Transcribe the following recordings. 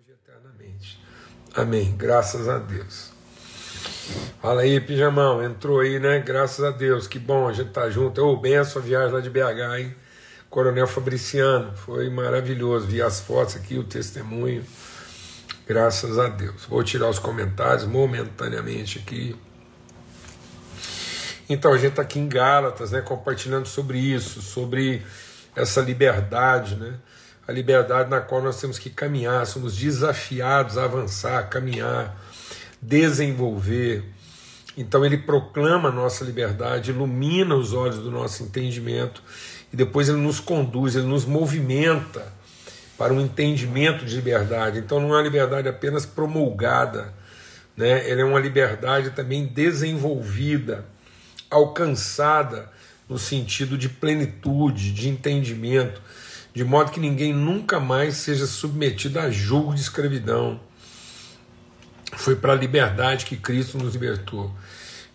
hoje eternamente. Amém. Graças a Deus. Fala aí, pijamão. Entrou aí, né? Graças a Deus. Que bom a gente tá junto. Ô, bem a sua viagem lá de BH, hein? Coronel Fabriciano. Foi maravilhoso. Vi as fotos aqui, o testemunho. Graças a Deus. Vou tirar os comentários momentaneamente aqui. Então, a gente está aqui em Gálatas, né, compartilhando sobre isso, sobre essa liberdade, né? A liberdade na qual nós temos que caminhar, somos desafiados a avançar, caminhar, desenvolver. Então ele proclama a nossa liberdade, ilumina os olhos do nosso entendimento e depois ele nos conduz, ele nos movimenta para um entendimento de liberdade. Então não é uma liberdade apenas promulgada, né? Ela é uma liberdade também desenvolvida, alcançada no sentido de plenitude, de entendimento, de modo que ninguém nunca mais seja submetido a julgo de escravidão. Foi para a liberdade que Cristo nos libertou.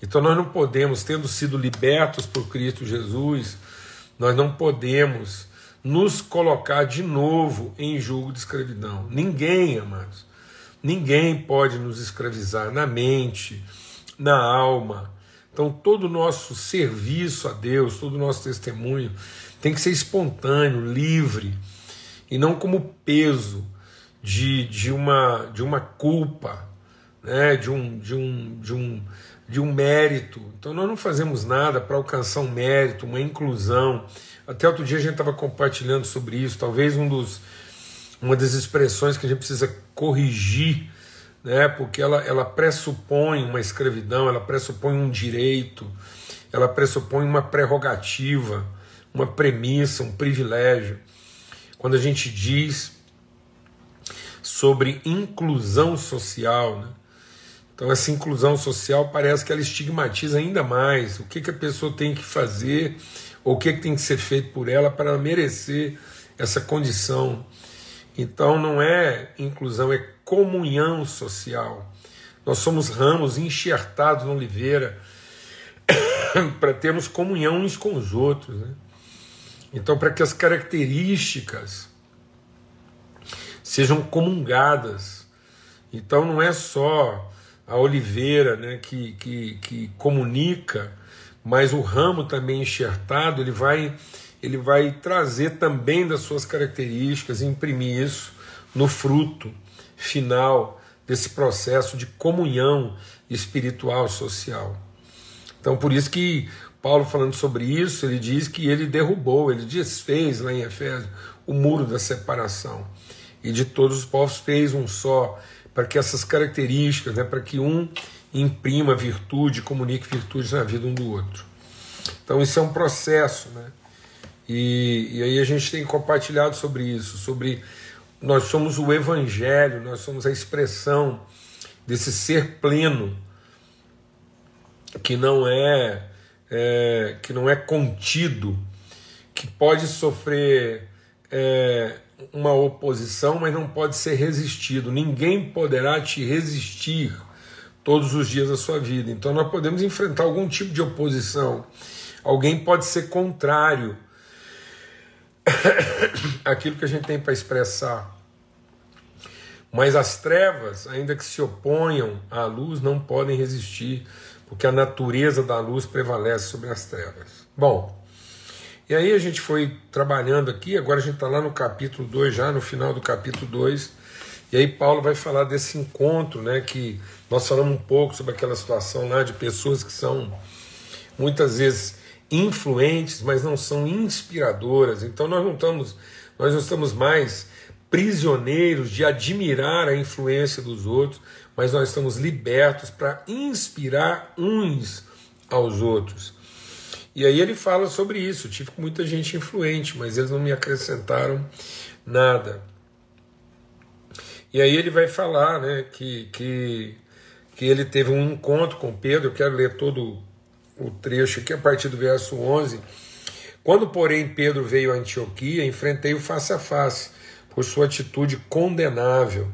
Então nós não podemos, tendo sido libertos por Cristo Jesus, nós não podemos nos colocar de novo em julgo de escravidão. Ninguém, amados, ninguém pode nos escravizar na mente, na alma, então, todo o nosso serviço a Deus, todo o nosso testemunho tem que ser espontâneo, livre, e não como peso de, de, uma, de uma culpa, né? de, um, de, um, de, um, de um mérito. Então, nós não fazemos nada para alcançar um mérito, uma inclusão. Até outro dia a gente estava compartilhando sobre isso. Talvez um dos, uma das expressões que a gente precisa corrigir né, porque ela, ela pressupõe uma escravidão, ela pressupõe um direito, ela pressupõe uma prerrogativa, uma premissa, um privilégio. Quando a gente diz sobre inclusão social, né? então essa inclusão social parece que ela estigmatiza ainda mais o que, que a pessoa tem que fazer ou o que, que tem que ser feito por ela para merecer essa condição. Então não é inclusão, é comunhão social. Nós somos ramos enxertados na oliveira para termos comunhão uns com os outros. Né? Então, para que as características sejam comungadas. Então, não é só a oliveira né, que, que, que comunica, mas o ramo também enxertado, ele vai, ele vai trazer também das suas características, imprimir isso no fruto final desse processo de comunhão espiritual social. Então, por isso que Paulo, falando sobre isso, ele diz que ele derrubou, ele desfez lá em Efésios o muro da separação e de todos os povos fez um só, para que essas características, né, para que um imprima virtude, comunique virtudes na vida um do outro. Então, isso é um processo, né? E, e aí a gente tem compartilhado sobre isso, sobre nós somos o Evangelho, nós somos a expressão desse ser pleno que não é, é que não é contido, que pode sofrer é, uma oposição, mas não pode ser resistido. Ninguém poderá te resistir todos os dias da sua vida. Então nós podemos enfrentar algum tipo de oposição. Alguém pode ser contrário àquilo que a gente tem para expressar. Mas as trevas, ainda que se oponham à luz, não podem resistir, porque a natureza da luz prevalece sobre as trevas. Bom, e aí a gente foi trabalhando aqui, agora a gente está lá no capítulo 2, já no final do capítulo 2, e aí Paulo vai falar desse encontro, né, que nós falamos um pouco sobre aquela situação lá de pessoas que são muitas vezes influentes, mas não são inspiradoras. Então nós não estamos, nós não estamos mais prisioneiros de admirar a influência dos outros, mas nós estamos libertos para inspirar uns aos outros. E aí ele fala sobre isso. Tive muita gente influente, mas eles não me acrescentaram nada. E aí ele vai falar né, que, que, que ele teve um encontro com Pedro. Eu quero ler todo o trecho aqui a partir do verso 11. Quando, porém, Pedro veio a Antioquia, enfrentei-o face a face por sua atitude condenável.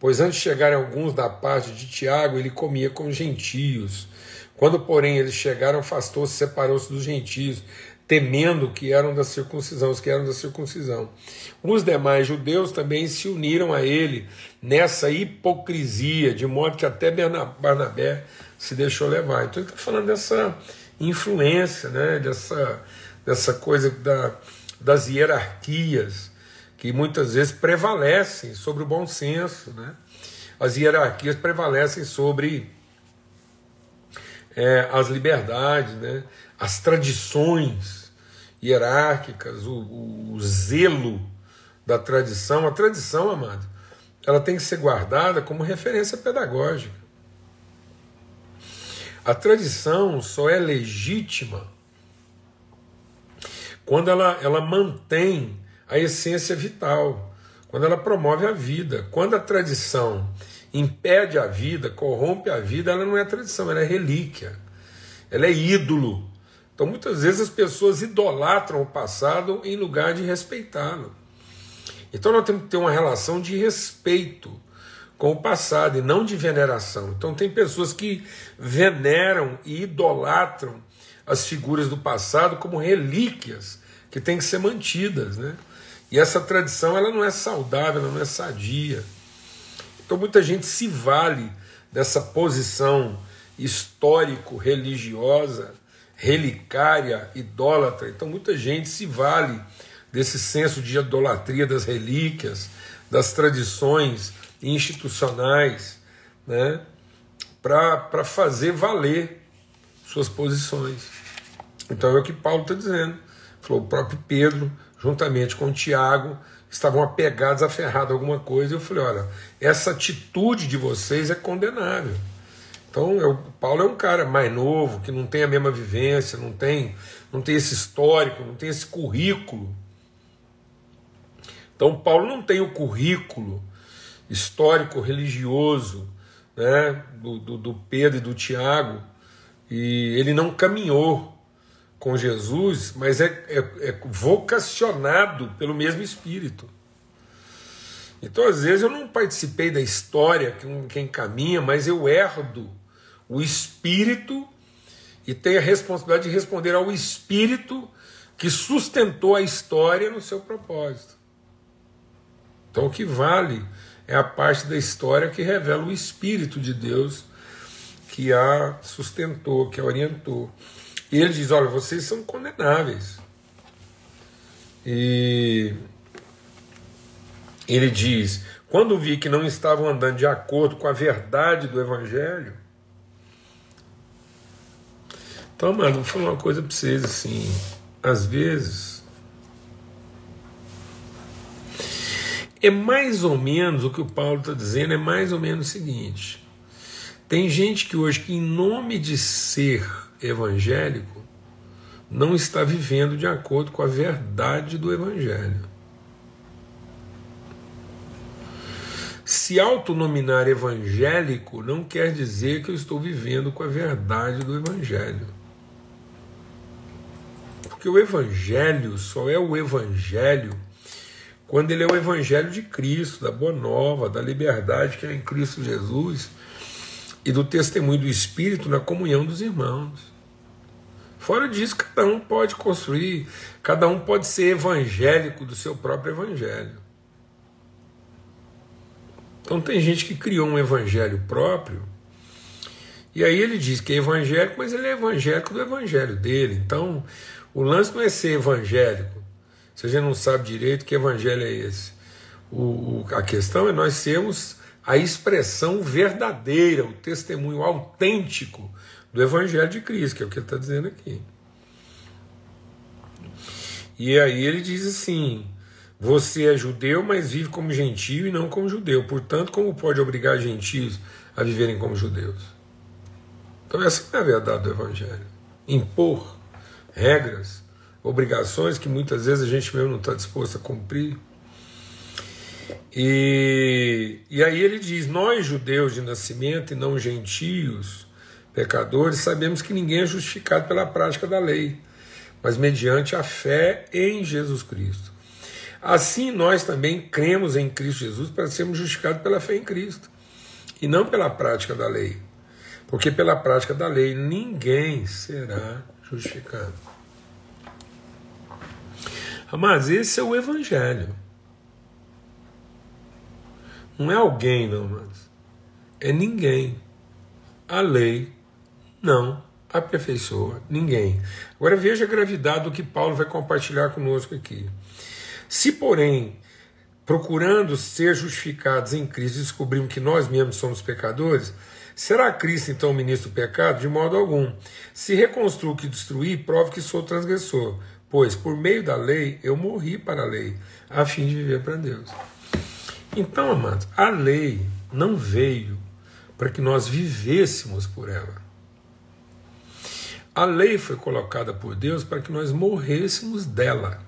Pois antes de chegarem alguns da parte de Tiago, ele comia com gentios. Quando, porém, eles chegaram, afastou-se, separou-se dos gentios, temendo que eram da circuncisão, os que eram da circuncisão. Os demais judeus também se uniram a ele nessa hipocrisia, de modo que até Barnabé se deixou levar. Então ele está falando dessa influência, né, dessa, dessa coisa da, das hierarquias que muitas vezes prevalecem sobre o bom senso. Né? As hierarquias prevalecem sobre é, as liberdades, né? as tradições hierárquicas, o, o, o zelo da tradição. A tradição, amado, ela tem que ser guardada como referência pedagógica. A tradição só é legítima quando ela, ela mantém a essência vital, quando ela promove a vida. Quando a tradição impede a vida, corrompe a vida, ela não é tradição, ela é relíquia, ela é ídolo. Então muitas vezes as pessoas idolatram o passado em lugar de respeitá-lo. Então nós temos que ter uma relação de respeito com o passado e não de veneração. Então tem pessoas que veneram e idolatram as figuras do passado como relíquias que têm que ser mantidas, né? E essa tradição ela não é saudável, ela não é sadia. Então muita gente se vale dessa posição histórico-religiosa, relicária, idólatra. Então muita gente se vale desse senso de idolatria das relíquias, das tradições institucionais, né, para fazer valer suas posições. Então é o que Paulo está dizendo. Falou o próprio Pedro, juntamente com Tiago, estavam apegados, aferrados a alguma coisa. Eu falei: olha, essa atitude de vocês é condenável. Então, eu, Paulo é um cara mais novo, que não tem a mesma vivência, não tem, não tem esse histórico, não tem esse currículo então, Paulo não tem o currículo histórico religioso né, do, do, do Pedro e do Tiago, e ele não caminhou com Jesus, mas é, é, é, vocacionado pelo mesmo Espírito. Então, às vezes, eu não participei da história, quem caminha, mas eu herdo o Espírito e tenho a responsabilidade de responder ao Espírito que sustentou a história no seu propósito. Então o que vale é a parte da história que revela o Espírito de Deus que a sustentou, que a orientou. E ele diz: olha, vocês são condenáveis. E ele diz: quando vi que não estavam andando de acordo com a verdade do Evangelho. Então, mano, vou falar uma coisa para vocês assim. Às vezes É mais ou menos o que o Paulo está dizendo, é mais ou menos o seguinte: tem gente que hoje, que em nome de ser evangélico, não está vivendo de acordo com a verdade do Evangelho. Se autonominar evangélico não quer dizer que eu estou vivendo com a verdade do Evangelho. Porque o Evangelho só é o Evangelho quando ele é o Evangelho de Cristo, da Boa Nova, da liberdade que é em Cristo Jesus e do testemunho do Espírito na comunhão dos irmãos. Fora disso, cada um pode construir, cada um pode ser evangélico do seu próprio evangelho. Então tem gente que criou um evangelho próprio, e aí ele diz que é evangélico, mas ele é evangélico do evangelho dele. Então, o lance não é ser evangélico, a gente não sabe direito que evangelho é esse. O, a questão é nós sermos a expressão verdadeira, o testemunho autêntico do Evangelho de Cristo, que é o que ele está dizendo aqui. E aí ele diz assim: você é judeu, mas vive como gentio e não como judeu. Portanto, como pode obrigar gentios a viverem como judeus? Então, essa é a verdade do Evangelho. Impor regras obrigações que muitas vezes a gente mesmo não está disposto a cumprir. E, e aí ele diz: Nós, judeus de nascimento e não gentios, pecadores, sabemos que ninguém é justificado pela prática da lei, mas mediante a fé em Jesus Cristo. Assim, nós também cremos em Cristo Jesus para sermos justificados pela fé em Cristo, e não pela prática da lei, porque pela prática da lei ninguém será justificado. Mas esse é o Evangelho. Não é alguém, não, mas é ninguém. A lei não aperfeiçoa ninguém. Agora veja a gravidade do que Paulo vai compartilhar conosco aqui. Se, porém, procurando ser justificados em Cristo, descobrimos que nós mesmos somos pecadores, será Cristo então ministro do pecado? De modo algum. Se reconstruo que destruir, prove que sou transgressor, pois por meio da lei eu morri para a lei, a fim de viver para Deus. Então, amados, a lei não veio para que nós vivêssemos por ela. A lei foi colocada por Deus para que nós morrêssemos dela.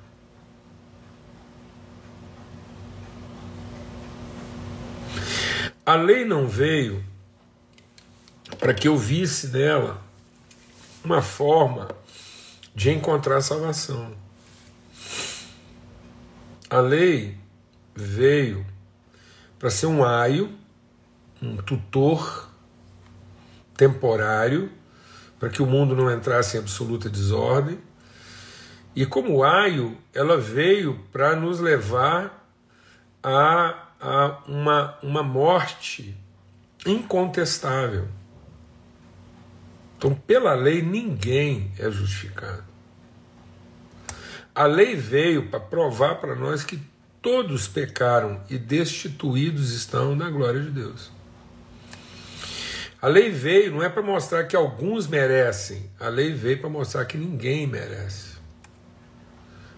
A lei não veio para que eu visse nela uma forma de encontrar salvação. A lei veio para ser um aio, um tutor temporário, para que o mundo não entrasse em absoluta desordem. E como aio, ela veio para nos levar a, a uma, uma morte incontestável. Então, pela lei, ninguém é justificado. A lei veio para provar para nós que todos pecaram e destituídos estão da glória de Deus. A lei veio não é para mostrar que alguns merecem, a lei veio para mostrar que ninguém merece.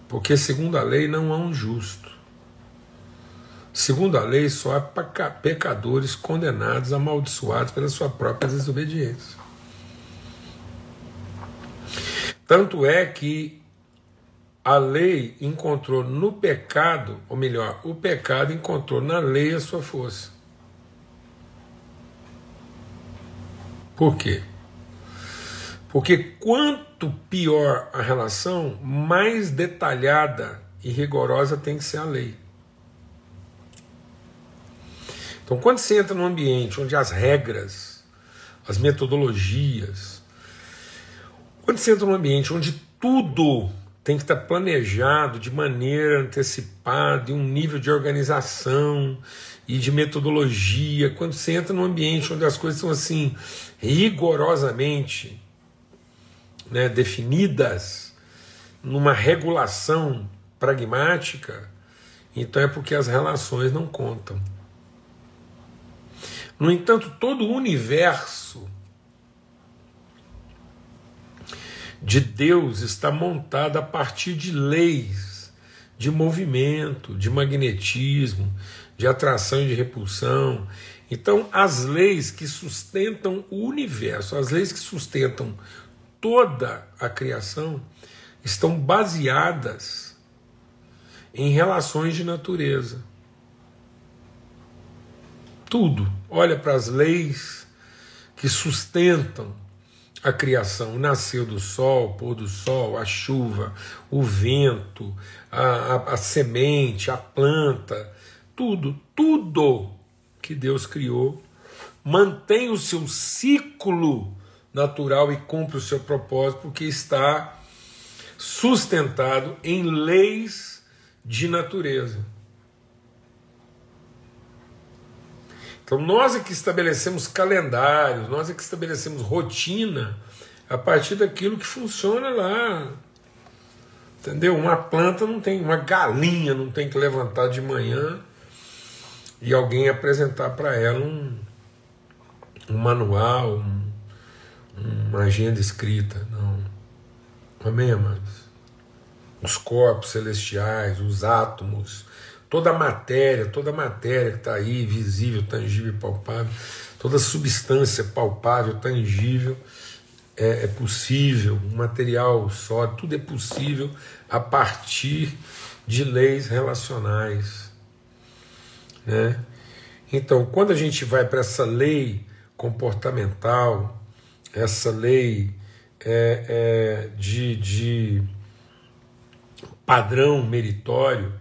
Porque, segundo a lei, não há um justo. Segundo a lei, só há pecadores condenados, amaldiçoados pela sua própria desobediência. Tanto é que a lei encontrou no pecado, ou melhor, o pecado encontrou na lei a sua força. Por quê? Porque quanto pior a relação, mais detalhada e rigorosa tem que ser a lei. Então, quando você entra num ambiente onde as regras, as metodologias, quando você entra num ambiente onde tudo tem que estar planejado de maneira antecipada, em um nível de organização e de metodologia. Quando você entra num ambiente onde as coisas são assim rigorosamente né, definidas, numa regulação pragmática, então é porque as relações não contam. No entanto, todo o universo de Deus está montada a partir de leis de movimento, de magnetismo, de atração e de repulsão. Então, as leis que sustentam o universo, as leis que sustentam toda a criação, estão baseadas em relações de natureza. Tudo. Olha para as leis que sustentam a criação, o nascer do sol, o pôr do sol, a chuva, o vento, a, a, a semente, a planta, tudo, tudo que Deus criou mantém o seu ciclo natural e cumpre o seu propósito, porque está sustentado em leis de natureza. Então nós é que estabelecemos calendários, nós é que estabelecemos rotina a partir daquilo que funciona lá. Entendeu? Uma planta não tem, uma galinha não tem que levantar de manhã e alguém apresentar para ela um, um manual, um, uma agenda escrita. Não. Amém, amados? Os corpos celestiais, os átomos, toda a matéria, toda a matéria que está aí, visível, tangível e palpável, toda substância palpável, tangível, é, é possível, material só, tudo é possível a partir de leis relacionais. Né? Então, quando a gente vai para essa lei comportamental, essa lei é, é, de, de padrão meritório,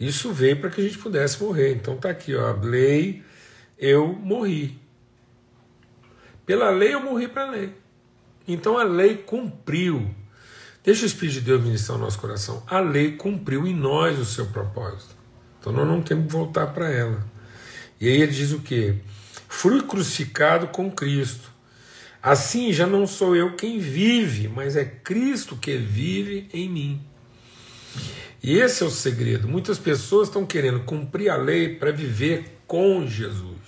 isso veio para que a gente pudesse morrer. Então tá aqui, ó, a lei, eu morri. Pela lei eu morri para a lei. Então a lei cumpriu. Deixa o Espírito de Deus ministrar o nosso coração. A lei cumpriu em nós o seu propósito. Então nós não temos que voltar para ela. E aí ele diz o quê? Fui crucificado com Cristo. Assim já não sou eu quem vive, mas é Cristo que vive em mim. E esse é o segredo. Muitas pessoas estão querendo cumprir a lei para viver com Jesus.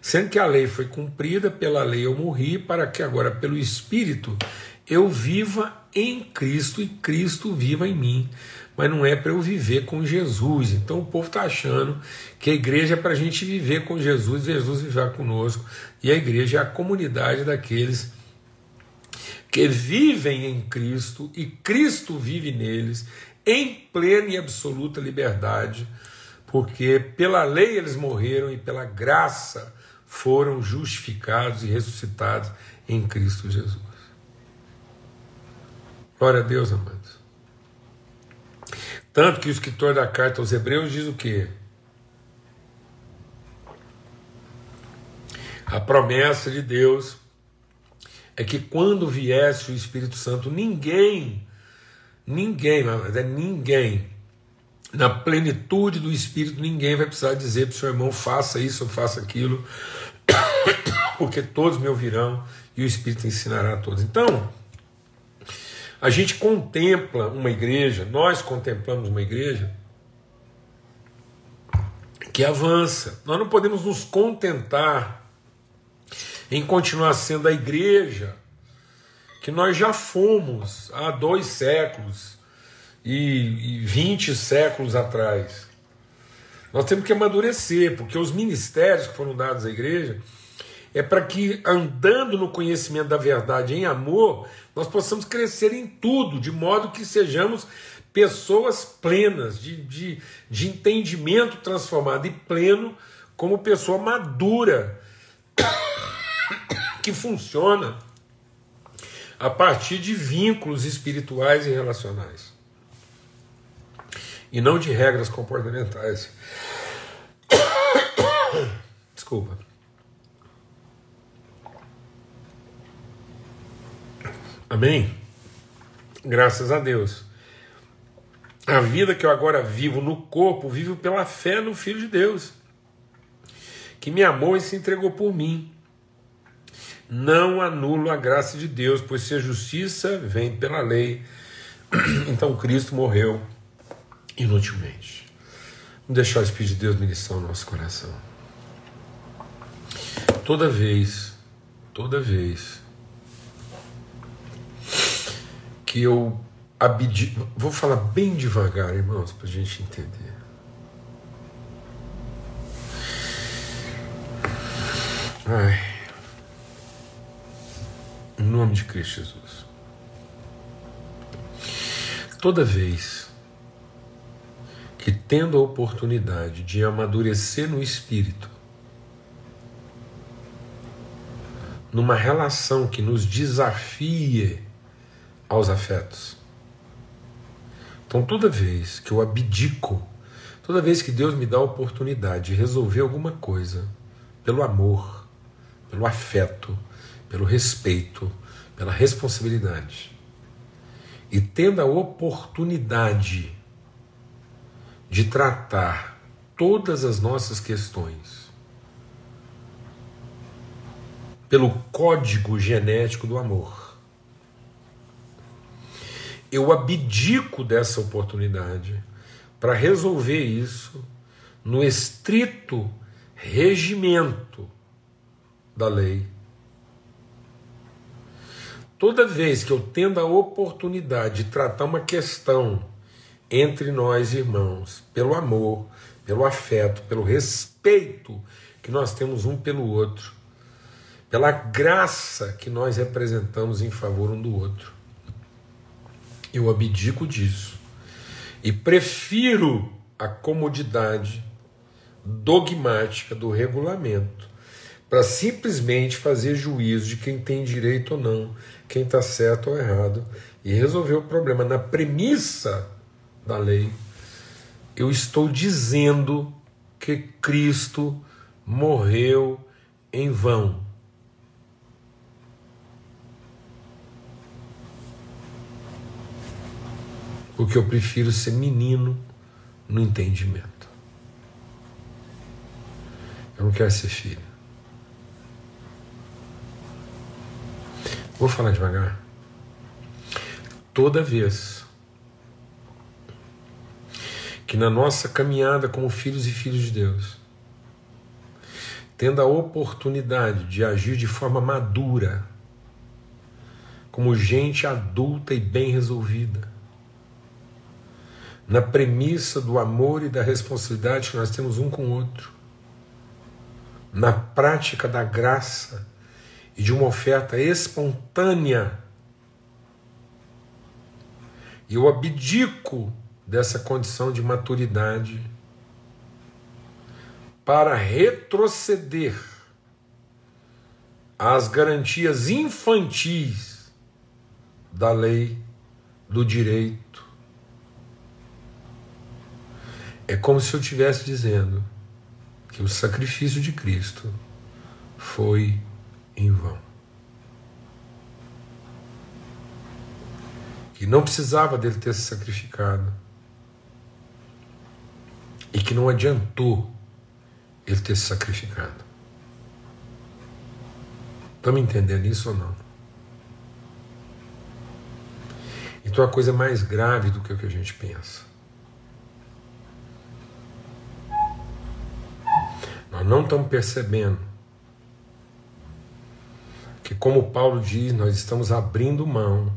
Sendo que a lei foi cumprida, pela lei eu morri, para que agora, pelo Espírito, eu viva em Cristo e Cristo viva em mim. Mas não é para eu viver com Jesus. Então o povo está achando que a igreja é para a gente viver com Jesus, Jesus viver conosco. E a igreja é a comunidade daqueles que vivem em Cristo e Cristo vive neles em plena e absoluta liberdade, porque pela lei eles morreram e pela graça foram justificados e ressuscitados em Cristo Jesus. Glória a Deus, amados. Tanto que o escritor da carta aos Hebreus diz o quê? A promessa de Deus é que quando viesse o Espírito Santo, ninguém Ninguém, é ninguém. Na plenitude do Espírito, ninguém vai precisar dizer para o seu irmão: faça isso ou faça aquilo, porque todos me ouvirão e o Espírito ensinará a todos. Então, a gente contempla uma igreja, nós contemplamos uma igreja que avança. Nós não podemos nos contentar em continuar sendo a igreja que nós já fomos há dois séculos e, vinte séculos atrás. Nós temos que amadurecer, porque os ministérios que foram dados à igreja é para que, andando no conhecimento da verdade em amor, nós possamos crescer em tudo, de modo que sejamos pessoas plenas, de, de, de entendimento transformado e pleno, como pessoa madura, que funciona a partir de vínculos espirituais e relacionais. E não de regras comportamentais. Desculpa. Amém? Graças a Deus. A vida que eu agora vivo no corpo, vivo pela fé no Filho de Deus, que me amou e se entregou por mim não anulo a graça de Deus, pois se a justiça vem pela lei, então Cristo morreu inutilmente. Vamos deixar o Espírito de Deus ministrar o nosso coração. Toda vez, toda vez que eu abdico, vou falar bem devagar, irmãos, para a gente entender. Ai. Nome de Cristo Jesus. Toda vez que tendo a oportunidade de amadurecer no espírito, numa relação que nos desafie aos afetos. Então, toda vez que eu abdico, toda vez que Deus me dá a oportunidade de resolver alguma coisa pelo amor, pelo afeto, pelo respeito, pela responsabilidade. E tendo a oportunidade de tratar todas as nossas questões pelo código genético do amor. Eu abdico dessa oportunidade para resolver isso no estrito regimento da lei Toda vez que eu tendo a oportunidade de tratar uma questão entre nós irmãos, pelo amor, pelo afeto, pelo respeito que nós temos um pelo outro, pela graça que nós representamos em favor um do outro, eu abdico disso e prefiro a comodidade dogmática do regulamento para simplesmente fazer juízo de quem tem direito ou não, quem está certo ou errado, e resolver o problema. Na premissa da lei, eu estou dizendo que Cristo morreu em vão. Porque eu prefiro ser menino no entendimento. Eu não quero ser filho. Vou falar devagar. Toda vez que na nossa caminhada como filhos e filhos de Deus, tendo a oportunidade de agir de forma madura, como gente adulta e bem resolvida, na premissa do amor e da responsabilidade que nós temos um com o outro, na prática da graça e de uma oferta espontânea. Eu abdico dessa condição de maturidade para retroceder às garantias infantis da lei, do direito. É como se eu estivesse dizendo que o sacrifício de Cristo foi em vão. Que não precisava dele ter se sacrificado. E que não adiantou ele ter se sacrificado. Estamos entendendo isso ou não? Então a coisa é mais grave do que o que a gente pensa. Nós não estamos percebendo que, como Paulo diz, nós estamos abrindo mão.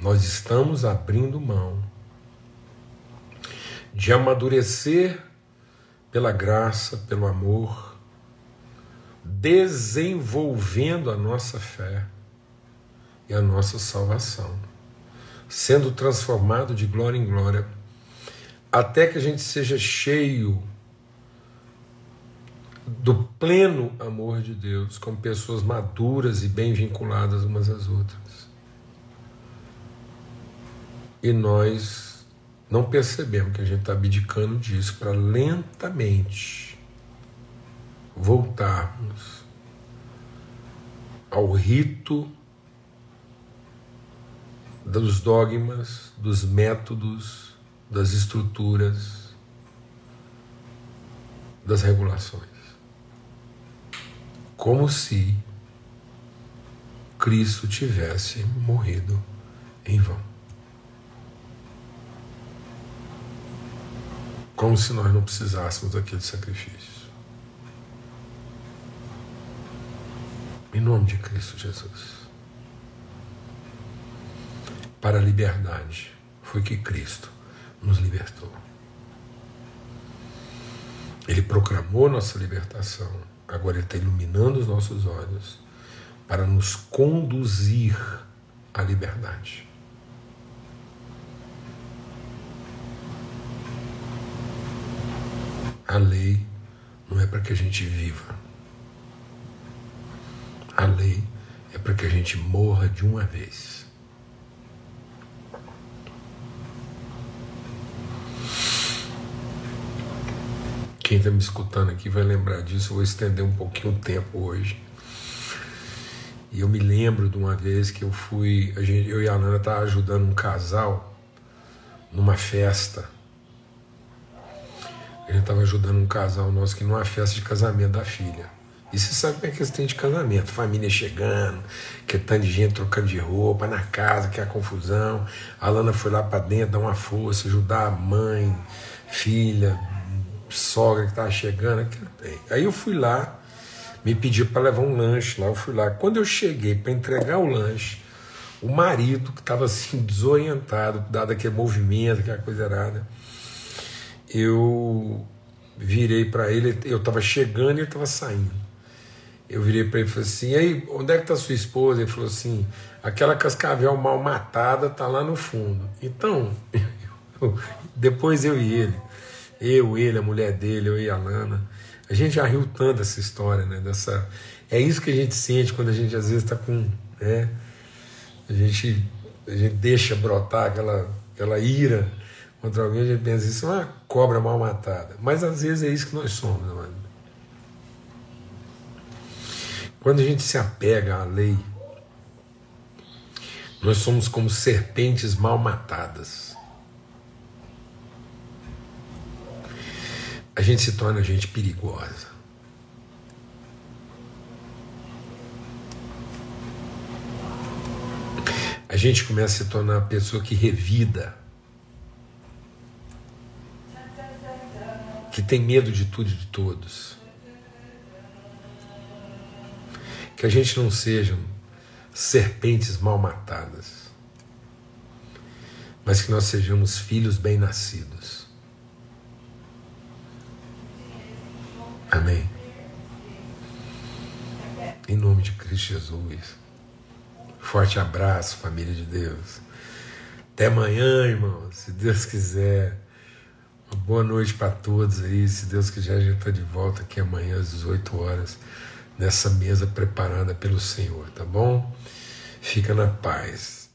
Nós estamos abrindo mão de amadurecer pela graça, pelo amor, desenvolvendo a nossa fé e a nossa salvação, sendo transformado de glória em glória, até que a gente seja cheio do pleno amor de Deus, como pessoas maduras e bem vinculadas umas às outras. E nós não percebemos que a gente está abdicando disso para lentamente voltarmos ao rito dos dogmas, dos métodos, das estruturas, das regulações como se Cristo tivesse morrido em vão. Como se nós não precisássemos daquele sacrifício. Em nome de Cristo Jesus. Para a liberdade foi que Cristo nos libertou. Ele proclamou nossa libertação Agora Ele está iluminando os nossos olhos para nos conduzir à liberdade. A lei não é para que a gente viva. A lei é para que a gente morra de uma vez. Quem está me escutando aqui vai lembrar disso. Eu vou estender um pouquinho o tempo hoje. E eu me lembro de uma vez que eu fui, a gente, eu e a Ana estavam ajudando um casal numa festa. A gente estava ajudando um casal nosso que numa festa de casamento da filha. E você sabe como é que eles têm de casamento, família chegando, que é tanto de gente trocando de roupa, na casa, que é a confusão. A Lana foi lá para dentro dar uma força, ajudar a mãe, filha, sogra que estava chegando. Aí eu fui lá, me pediu para levar um lanche lá, eu fui lá. Quando eu cheguei para entregar o lanche, o marido, que estava assim desorientado, dado aquele movimento, aquela coisa errada, eu virei para ele, eu estava chegando e ele estava saindo. Eu virei para ele e falei assim: e aí, onde é que está sua esposa? Ele falou assim: aquela cascavel mal matada está lá no fundo. Então, depois eu e ele eu, ele, a mulher dele, eu e a Lana. A gente já riu tanto dessa história, né? Dessa, é isso que a gente sente quando a gente às vezes está com. Né? A, gente, a gente deixa brotar aquela, aquela ira contra alguém, a gente pensa isso é uma cobra mal matada. Mas às vezes é isso que nós somos, mano. Quando a gente se apega à lei, Nós somos como serpentes mal matadas. A gente se torna gente perigosa. A gente começa a se tornar a pessoa que revida, que tem medo de tudo e de todos. Que a gente não seja serpentes mal matadas, mas que nós sejamos filhos bem-nascidos. Amém. Em nome de Cristo Jesus. Forte abraço, família de Deus. Até amanhã, irmão, se Deus quiser. Uma boa noite para todos aí. Se Deus quiser, a gente está de volta aqui amanhã às 18 horas, nessa mesa preparada pelo Senhor, tá bom? Fica na paz.